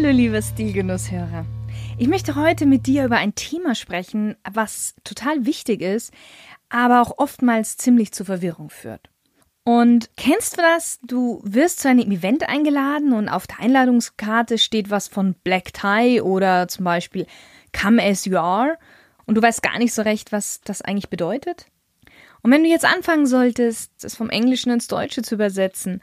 Hallo liebe Stilgenusshörer. Ich möchte heute mit dir über ein Thema sprechen, was total wichtig ist, aber auch oftmals ziemlich zur Verwirrung führt. Und kennst du das? Du wirst zu einem Event eingeladen und auf der Einladungskarte steht was von Black Tie oder zum Beispiel Come as you are und du weißt gar nicht so recht, was das eigentlich bedeutet. Und wenn du jetzt anfangen solltest, das vom Englischen ins Deutsche zu übersetzen,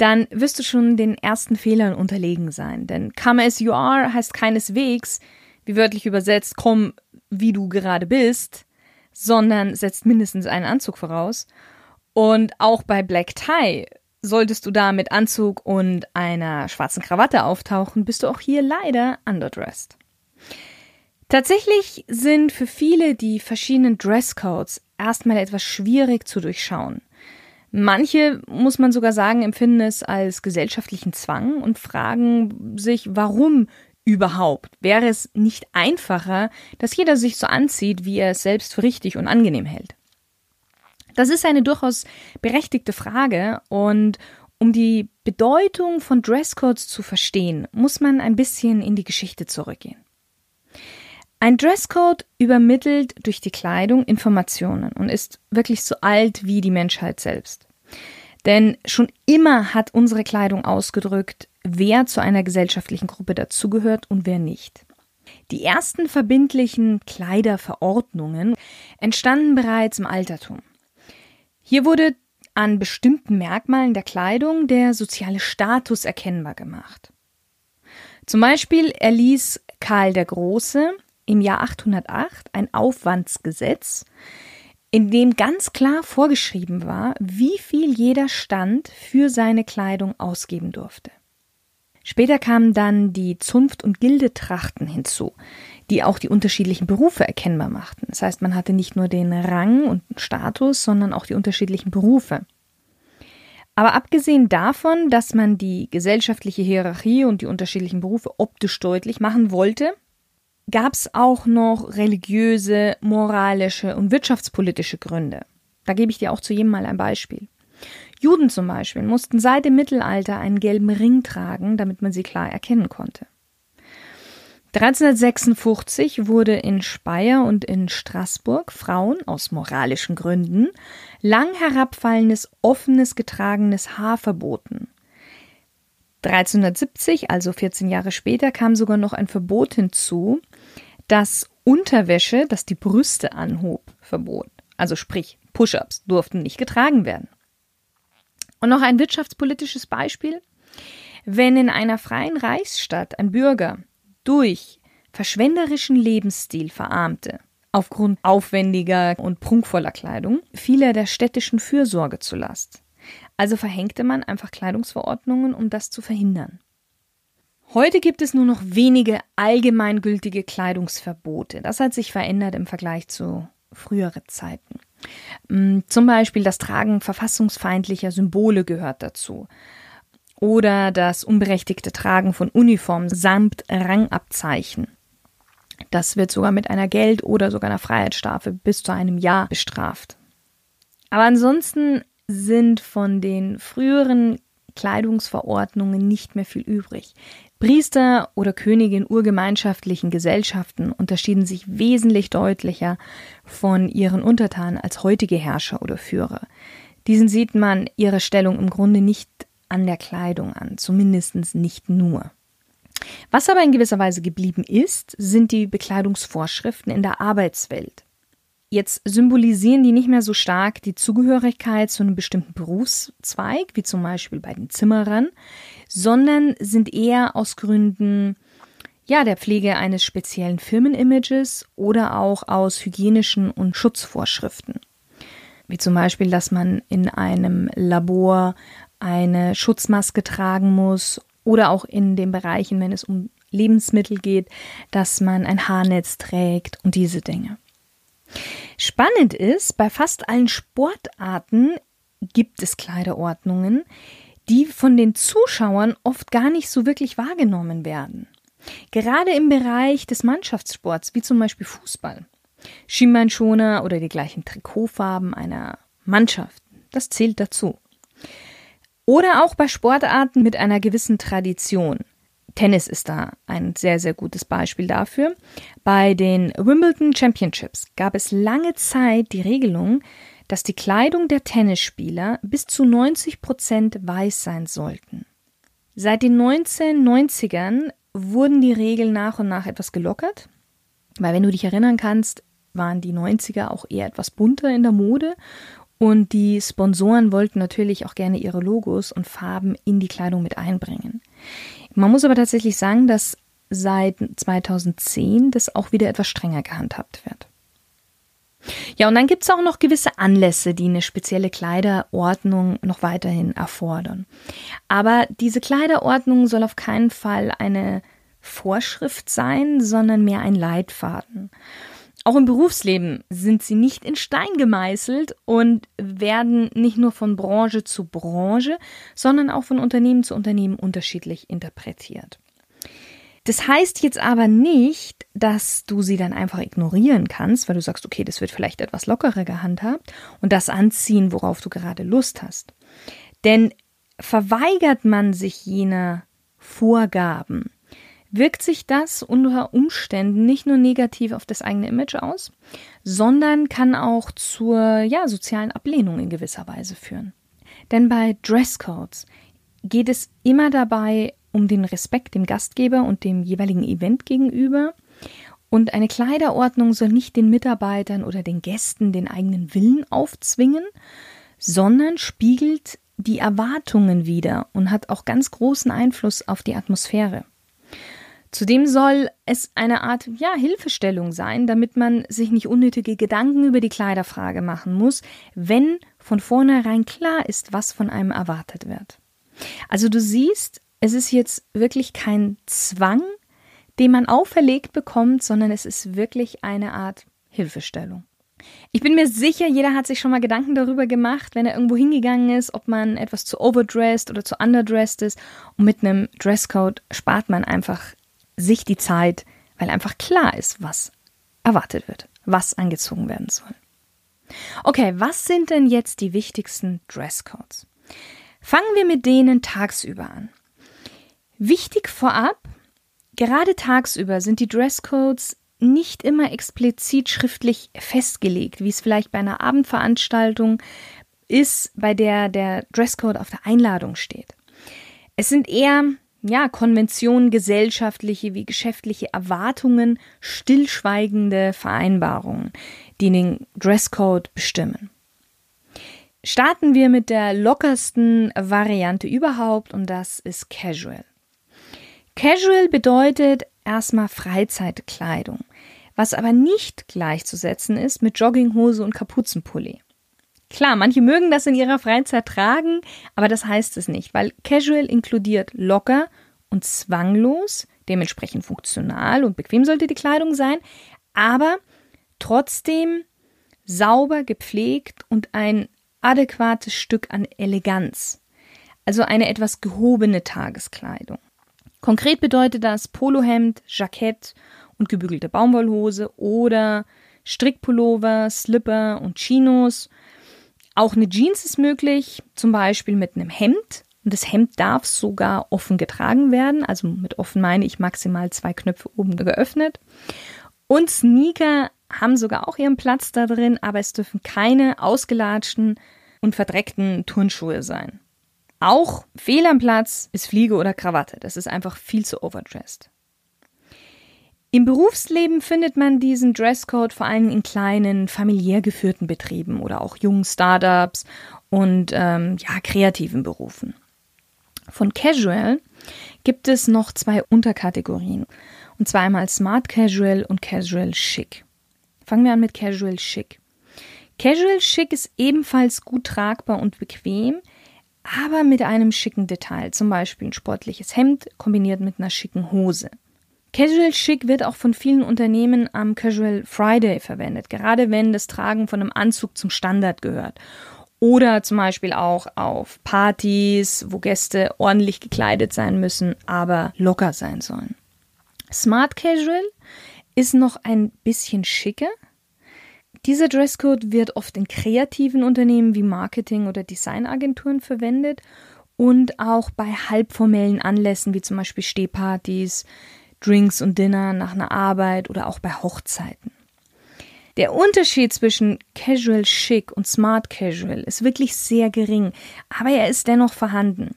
dann wirst du schon den ersten Fehlern unterlegen sein. Denn come as you are heißt keineswegs, wie wörtlich übersetzt, komm wie du gerade bist, sondern setzt mindestens einen Anzug voraus. Und auch bei Black Tie solltest du da mit Anzug und einer schwarzen Krawatte auftauchen, bist du auch hier leider underdressed. Tatsächlich sind für viele die verschiedenen Dresscodes erstmal etwas schwierig zu durchschauen. Manche, muss man sogar sagen, empfinden es als gesellschaftlichen Zwang und fragen sich, warum überhaupt? Wäre es nicht einfacher, dass jeder sich so anzieht, wie er es selbst für richtig und angenehm hält? Das ist eine durchaus berechtigte Frage und um die Bedeutung von Dresscodes zu verstehen, muss man ein bisschen in die Geschichte zurückgehen. Ein Dresscode übermittelt durch die Kleidung Informationen und ist wirklich so alt wie die Menschheit selbst. Denn schon immer hat unsere Kleidung ausgedrückt, wer zu einer gesellschaftlichen Gruppe dazugehört und wer nicht. Die ersten verbindlichen Kleiderverordnungen entstanden bereits im Altertum. Hier wurde an bestimmten Merkmalen der Kleidung der soziale Status erkennbar gemacht. Zum Beispiel erließ Karl der Große im Jahr 808 ein Aufwandsgesetz, in dem ganz klar vorgeschrieben war, wie viel jeder Stand für seine Kleidung ausgeben durfte. Später kamen dann die Zunft- und Gildetrachten hinzu, die auch die unterschiedlichen Berufe erkennbar machten. Das heißt, man hatte nicht nur den Rang und Status, sondern auch die unterschiedlichen Berufe. Aber abgesehen davon, dass man die gesellschaftliche Hierarchie und die unterschiedlichen Berufe optisch deutlich machen wollte, gab es auch noch religiöse, moralische und wirtschaftspolitische Gründe. Da gebe ich dir auch zu jedem mal ein Beispiel. Juden zum Beispiel mussten seit dem Mittelalter einen gelben Ring tragen, damit man sie klar erkennen konnte. 1356 wurde in Speyer und in Straßburg Frauen aus moralischen Gründen lang herabfallendes, offenes, getragenes Haar verboten. 1370, also 14 Jahre später, kam sogar noch ein Verbot hinzu, dass Unterwäsche, das die Brüste anhob, verbot. Also sprich, Push-ups durften nicht getragen werden. Und noch ein wirtschaftspolitisches Beispiel. Wenn in einer freien Reichsstadt ein Bürger durch verschwenderischen Lebensstil verarmte, aufgrund aufwendiger und prunkvoller Kleidung, fiel er der städtischen Fürsorge zu Last. Also verhängte man einfach Kleidungsverordnungen, um das zu verhindern. Heute gibt es nur noch wenige allgemeingültige Kleidungsverbote. Das hat sich verändert im Vergleich zu früheren Zeiten. Mm, zum Beispiel das Tragen verfassungsfeindlicher Symbole gehört dazu. Oder das unberechtigte Tragen von Uniformen samt Rangabzeichen. Das wird sogar mit einer Geld- oder sogar einer Freiheitsstrafe bis zu einem Jahr bestraft. Aber ansonsten sind von den früheren Kleidungsverordnungen nicht mehr viel übrig. Priester oder Könige in urgemeinschaftlichen Gesellschaften unterschieden sich wesentlich deutlicher von ihren Untertanen als heutige Herrscher oder Führer. Diesen sieht man ihre Stellung im Grunde nicht an der Kleidung an, zumindest nicht nur. Was aber in gewisser Weise geblieben ist, sind die Bekleidungsvorschriften in der Arbeitswelt. Jetzt symbolisieren die nicht mehr so stark die Zugehörigkeit zu einem bestimmten Berufszweig, wie zum Beispiel bei den Zimmerern, sondern sind eher aus Gründen ja, der Pflege eines speziellen Firmenimages oder auch aus hygienischen und Schutzvorschriften. Wie zum Beispiel, dass man in einem Labor eine Schutzmaske tragen muss oder auch in den Bereichen, wenn es um Lebensmittel geht, dass man ein Haarnetz trägt und diese Dinge. Spannend ist, bei fast allen Sportarten gibt es Kleiderordnungen, die von den Zuschauern oft gar nicht so wirklich wahrgenommen werden. Gerade im Bereich des Mannschaftssports, wie zum Beispiel Fußball. Schienbeinschoner oder die gleichen Trikotfarben einer Mannschaft, das zählt dazu. Oder auch bei Sportarten mit einer gewissen Tradition. Tennis ist da ein sehr, sehr gutes Beispiel dafür. Bei den Wimbledon Championships gab es lange Zeit die Regelung, dass die Kleidung der Tennisspieler bis zu 90 Prozent weiß sein sollten. Seit den 1990ern wurden die Regeln nach und nach etwas gelockert, weil wenn du dich erinnern kannst, waren die 90er auch eher etwas bunter in der Mode und die Sponsoren wollten natürlich auch gerne ihre Logos und Farben in die Kleidung mit einbringen. Man muss aber tatsächlich sagen, dass seit 2010 das auch wieder etwas strenger gehandhabt wird. Ja, und dann gibt es auch noch gewisse Anlässe, die eine spezielle Kleiderordnung noch weiterhin erfordern. Aber diese Kleiderordnung soll auf keinen Fall eine Vorschrift sein, sondern mehr ein Leitfaden. Auch im Berufsleben sind sie nicht in Stein gemeißelt und werden nicht nur von Branche zu Branche, sondern auch von Unternehmen zu Unternehmen unterschiedlich interpretiert. Das heißt jetzt aber nicht, dass du sie dann einfach ignorieren kannst, weil du sagst, okay, das wird vielleicht etwas lockerer gehandhabt und das anziehen, worauf du gerade Lust hast. Denn verweigert man sich jener Vorgaben, wirkt sich das unter Umständen nicht nur negativ auf das eigene Image aus, sondern kann auch zur ja, sozialen Ablehnung in gewisser Weise führen. Denn bei Dresscodes geht es immer dabei um den Respekt dem Gastgeber und dem jeweiligen Event gegenüber. Und eine Kleiderordnung soll nicht den Mitarbeitern oder den Gästen den eigenen Willen aufzwingen, sondern spiegelt die Erwartungen wider und hat auch ganz großen Einfluss auf die Atmosphäre. Zudem soll es eine Art ja, Hilfestellung sein, damit man sich nicht unnötige Gedanken über die Kleiderfrage machen muss, wenn von vornherein klar ist, was von einem erwartet wird. Also du siehst, es ist jetzt wirklich kein Zwang, den man auferlegt bekommt, sondern es ist wirklich eine Art Hilfestellung. Ich bin mir sicher, jeder hat sich schon mal Gedanken darüber gemacht, wenn er irgendwo hingegangen ist, ob man etwas zu overdressed oder zu underdressed ist. Und mit einem Dresscode spart man einfach sich die Zeit, weil einfach klar ist, was erwartet wird, was angezogen werden soll. Okay, was sind denn jetzt die wichtigsten Dresscodes? Fangen wir mit denen tagsüber an. Wichtig vorab, gerade tagsüber sind die Dresscodes nicht immer explizit schriftlich festgelegt, wie es vielleicht bei einer Abendveranstaltung ist, bei der der Dresscode auf der Einladung steht. Es sind eher ja, Konventionen, gesellschaftliche wie geschäftliche Erwartungen, stillschweigende Vereinbarungen, die den Dresscode bestimmen. Starten wir mit der lockersten Variante überhaupt und das ist Casual. Casual bedeutet erstmal Freizeitkleidung, was aber nicht gleichzusetzen ist mit Jogginghose und Kapuzenpulli. Klar, manche mögen das in ihrer Freizeit tragen, aber das heißt es nicht, weil Casual inkludiert locker und zwanglos, dementsprechend funktional und bequem sollte die Kleidung sein, aber trotzdem sauber, gepflegt und ein adäquates Stück an Eleganz. Also eine etwas gehobene Tageskleidung. Konkret bedeutet das Polohemd, Jackett und gebügelte Baumwollhose oder Strickpullover, Slipper und Chinos auch eine Jeans ist möglich, zum Beispiel mit einem Hemd. Und das Hemd darf sogar offen getragen werden. Also mit offen meine ich maximal zwei Knöpfe oben geöffnet. Und Sneaker haben sogar auch ihren Platz da drin, aber es dürfen keine ausgelatschten und verdreckten Turnschuhe sein. Auch fehl am Platz ist Fliege oder Krawatte. Das ist einfach viel zu overdressed. Im Berufsleben findet man diesen Dresscode vor allem in kleinen, familiär geführten Betrieben oder auch jungen Startups und ähm, ja, kreativen Berufen. Von Casual gibt es noch zwei Unterkategorien. Und zwar einmal Smart Casual und Casual Chic. Fangen wir an mit Casual Chic. Casual Chic ist ebenfalls gut tragbar und bequem, aber mit einem schicken Detail. Zum Beispiel ein sportliches Hemd kombiniert mit einer schicken Hose. Casual Chic wird auch von vielen Unternehmen am Casual Friday verwendet, gerade wenn das Tragen von einem Anzug zum Standard gehört. Oder zum Beispiel auch auf Partys, wo Gäste ordentlich gekleidet sein müssen, aber locker sein sollen. Smart Casual ist noch ein bisschen schicker. Dieser Dresscode wird oft in kreativen Unternehmen wie Marketing- oder Designagenturen verwendet und auch bei halbformellen Anlässen wie zum Beispiel Stehpartys, Drinks und Dinner nach einer Arbeit oder auch bei Hochzeiten. Der Unterschied zwischen Casual Chic und Smart Casual ist wirklich sehr gering, aber er ist dennoch vorhanden.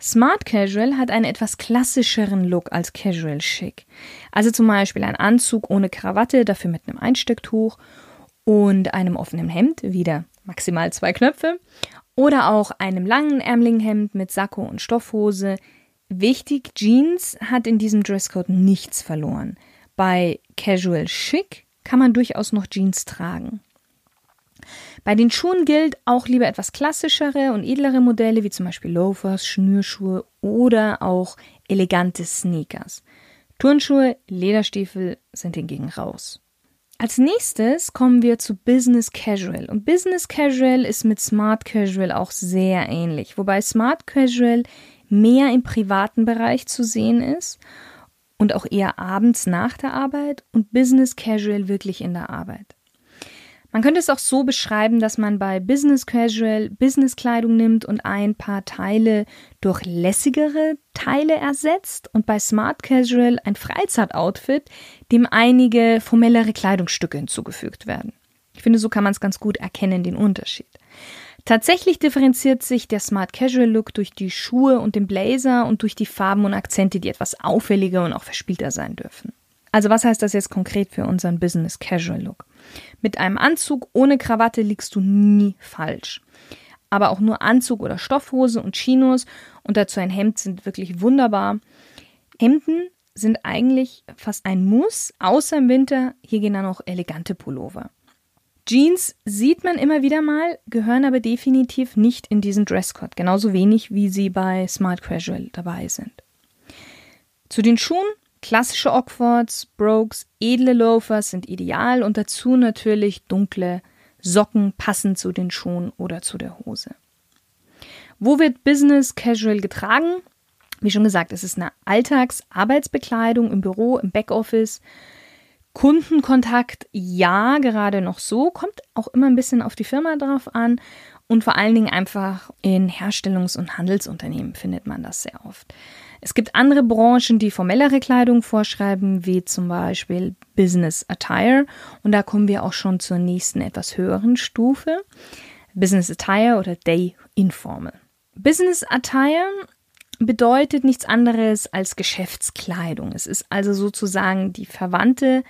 Smart Casual hat einen etwas klassischeren Look als Casual Chic. Also zum Beispiel ein Anzug ohne Krawatte, dafür mit einem Einstecktuch und einem offenen Hemd, wieder maximal zwei Knöpfe, oder auch einem langen ärmeligen Hemd mit Sakko und Stoffhose, Wichtig, Jeans hat in diesem Dresscode nichts verloren. Bei Casual Chic kann man durchaus noch Jeans tragen. Bei den Schuhen gilt auch lieber etwas klassischere und edlere Modelle wie zum Beispiel Loafers, Schnürschuhe oder auch elegante Sneakers. Turnschuhe, Lederstiefel sind hingegen raus. Als nächstes kommen wir zu Business Casual. Und Business Casual ist mit Smart Casual auch sehr ähnlich, wobei Smart Casual mehr im privaten Bereich zu sehen ist und auch eher abends nach der Arbeit und Business Casual wirklich in der Arbeit. Man könnte es auch so beschreiben, dass man bei Business Casual Businesskleidung nimmt und ein paar Teile durch lässigere Teile ersetzt und bei Smart Casual ein Freizeitoutfit, dem einige formellere Kleidungsstücke hinzugefügt werden. Ich finde, so kann man es ganz gut erkennen, den Unterschied. Tatsächlich differenziert sich der Smart Casual Look durch die Schuhe und den Blazer und durch die Farben und Akzente, die etwas auffälliger und auch verspielter sein dürfen. Also was heißt das jetzt konkret für unseren Business Casual Look? Mit einem Anzug ohne Krawatte liegst du nie falsch. Aber auch nur Anzug oder Stoffhose und Chinos und dazu ein Hemd sind wirklich wunderbar. Hemden sind eigentlich fast ein Muss, außer im Winter. Hier gehen dann auch elegante Pullover. Jeans sieht man immer wieder mal, gehören aber definitiv nicht in diesen Dresscode, genauso wenig wie sie bei Smart Casual dabei sind. Zu den Schuhen, klassische Oxfords, Brokes, edle Loafers sind ideal und dazu natürlich dunkle Socken passend zu den Schuhen oder zu der Hose. Wo wird Business Casual getragen? Wie schon gesagt, es ist eine Alltagsarbeitsbekleidung im Büro, im Backoffice, Kundenkontakt, ja, gerade noch so, kommt auch immer ein bisschen auf die Firma drauf an und vor allen Dingen einfach in Herstellungs- und Handelsunternehmen findet man das sehr oft. Es gibt andere Branchen, die formellere Kleidung vorschreiben, wie zum Beispiel Business Attire. Und da kommen wir auch schon zur nächsten etwas höheren Stufe. Business Attire oder Day Informal. Business Attire bedeutet nichts anderes als Geschäftskleidung. Es ist also sozusagen die verwandte,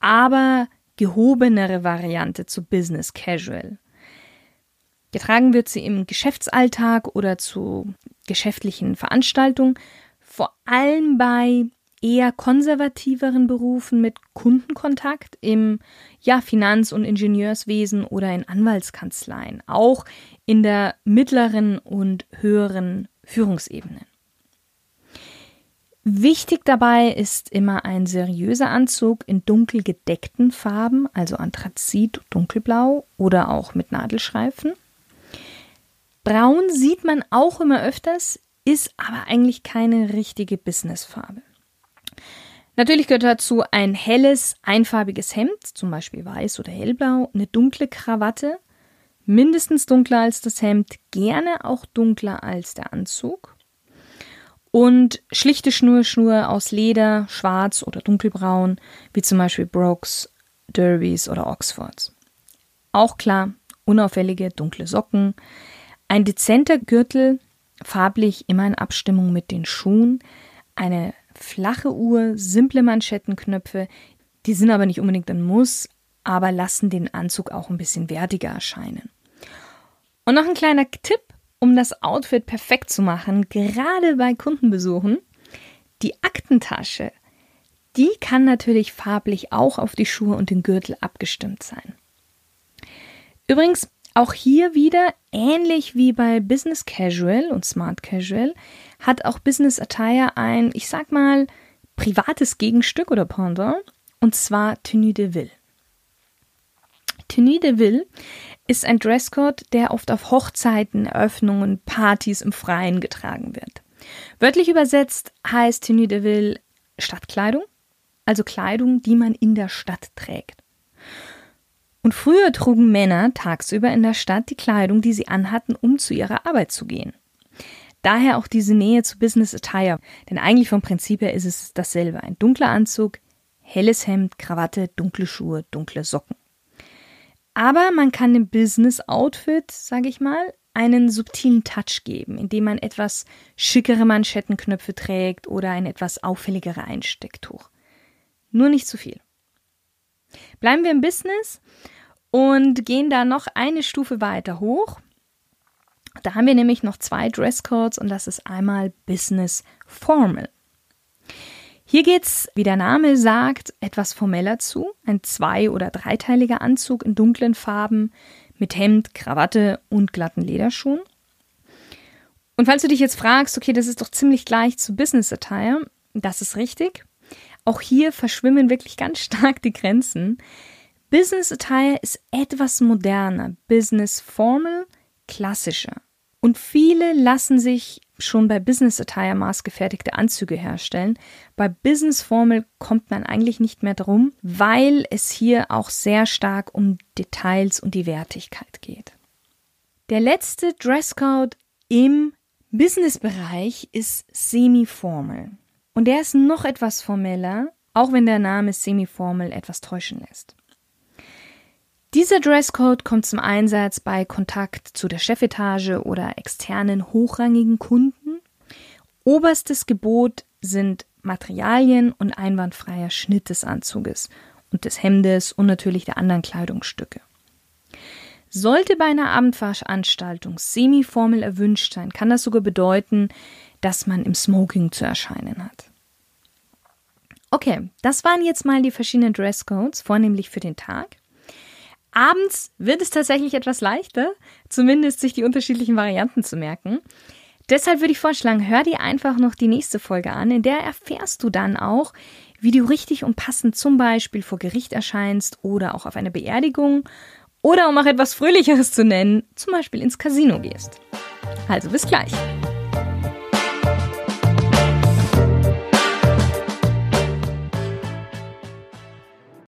aber gehobenere Variante zu Business Casual. Getragen wird sie im Geschäftsalltag oder zu geschäftlichen Veranstaltungen, vor allem bei eher konservativeren Berufen mit Kundenkontakt im ja, Finanz- und Ingenieurswesen oder in Anwaltskanzleien, auch in der mittleren und höheren Führungsebene. Wichtig dabei ist immer ein seriöser Anzug in dunkel gedeckten Farben, also Anthrazit, dunkelblau oder auch mit Nadelschreifen. Braun sieht man auch immer öfters, ist aber eigentlich keine richtige Businessfarbe. Natürlich gehört dazu ein helles, einfarbiges Hemd, zum Beispiel weiß oder hellblau, eine dunkle Krawatte, mindestens dunkler als das Hemd, gerne auch dunkler als der Anzug. Und schlichte Schnurrschuhe aus Leder, schwarz oder dunkelbraun, wie zum Beispiel Brooks, Derbys oder Oxfords. Auch klar, unauffällige dunkle Socken, ein dezenter Gürtel, farblich immer in Abstimmung mit den Schuhen, eine flache Uhr, simple Manschettenknöpfe, die sind aber nicht unbedingt ein Muss, aber lassen den Anzug auch ein bisschen wertiger erscheinen. Und noch ein kleiner Tipp, um das Outfit perfekt zu machen, gerade bei Kundenbesuchen. Die Aktentasche, die kann natürlich farblich auch auf die Schuhe und den Gürtel abgestimmt sein. Übrigens, auch hier wieder, ähnlich wie bei Business Casual und Smart Casual, hat auch Business Attire ein, ich sag mal, privates Gegenstück oder Pendant, und zwar Tenue de Ville. Tenue de Ville ist ein Dresscode, der oft auf Hochzeiten, Eröffnungen, Partys im Freien getragen wird. Wörtlich übersetzt heißt Tenue de Ville Stadtkleidung, also Kleidung, die man in der Stadt trägt. Und früher trugen Männer tagsüber in der Stadt die Kleidung, die sie anhatten, um zu ihrer Arbeit zu gehen. Daher auch diese Nähe zu Business Attire, denn eigentlich vom Prinzip her ist es dasselbe. Ein dunkler Anzug, helles Hemd, Krawatte, dunkle Schuhe, dunkle Socken. Aber man kann dem Business Outfit, sage ich mal, einen subtilen Touch geben, indem man etwas schickere Manschettenknöpfe trägt oder ein etwas auffälligere Einstecktuch. Nur nicht zu viel. Bleiben wir im Business und gehen da noch eine Stufe weiter hoch. Da haben wir nämlich noch zwei Dresscodes und das ist einmal Business Formal. Hier geht's, wie der Name sagt, etwas formeller zu. Ein zwei- oder dreiteiliger Anzug in dunklen Farben mit Hemd, Krawatte und glatten Lederschuhen. Und falls du dich jetzt fragst, okay, das ist doch ziemlich gleich zu Business Attire, das ist richtig. Auch hier verschwimmen wirklich ganz stark die Grenzen. Business Attire ist etwas moderner, Business Formal klassischer. Und viele lassen sich schon bei Business Attire maßgefertigte Anzüge herstellen. Bei Business Formal kommt man eigentlich nicht mehr drum, weil es hier auch sehr stark um Details und die Wertigkeit geht. Der letzte Dresscode im Business-Bereich ist Semi-Formal. Und der ist noch etwas formeller, auch wenn der Name Semi-Formal etwas täuschen lässt. Dieser Dresscode kommt zum Einsatz bei Kontakt zu der Chefetage oder externen hochrangigen Kunden. Oberstes Gebot sind Materialien und einwandfreier Schnitt des Anzuges und des Hemdes und natürlich der anderen Kleidungsstücke. Sollte bei einer Abendveranstaltung semi-formel erwünscht sein, kann das sogar bedeuten, dass man im Smoking zu erscheinen hat. Okay, das waren jetzt mal die verschiedenen Dresscodes, vornehmlich für den Tag. Abends wird es tatsächlich etwas leichter, zumindest sich die unterschiedlichen Varianten zu merken. Deshalb würde ich vorschlagen, hör dir einfach noch die nächste Folge an, in der erfährst du dann auch, wie du richtig und passend zum Beispiel vor Gericht erscheinst oder auch auf eine Beerdigung oder um auch etwas Fröhlicheres zu nennen, zum Beispiel ins Casino gehst. Also bis gleich.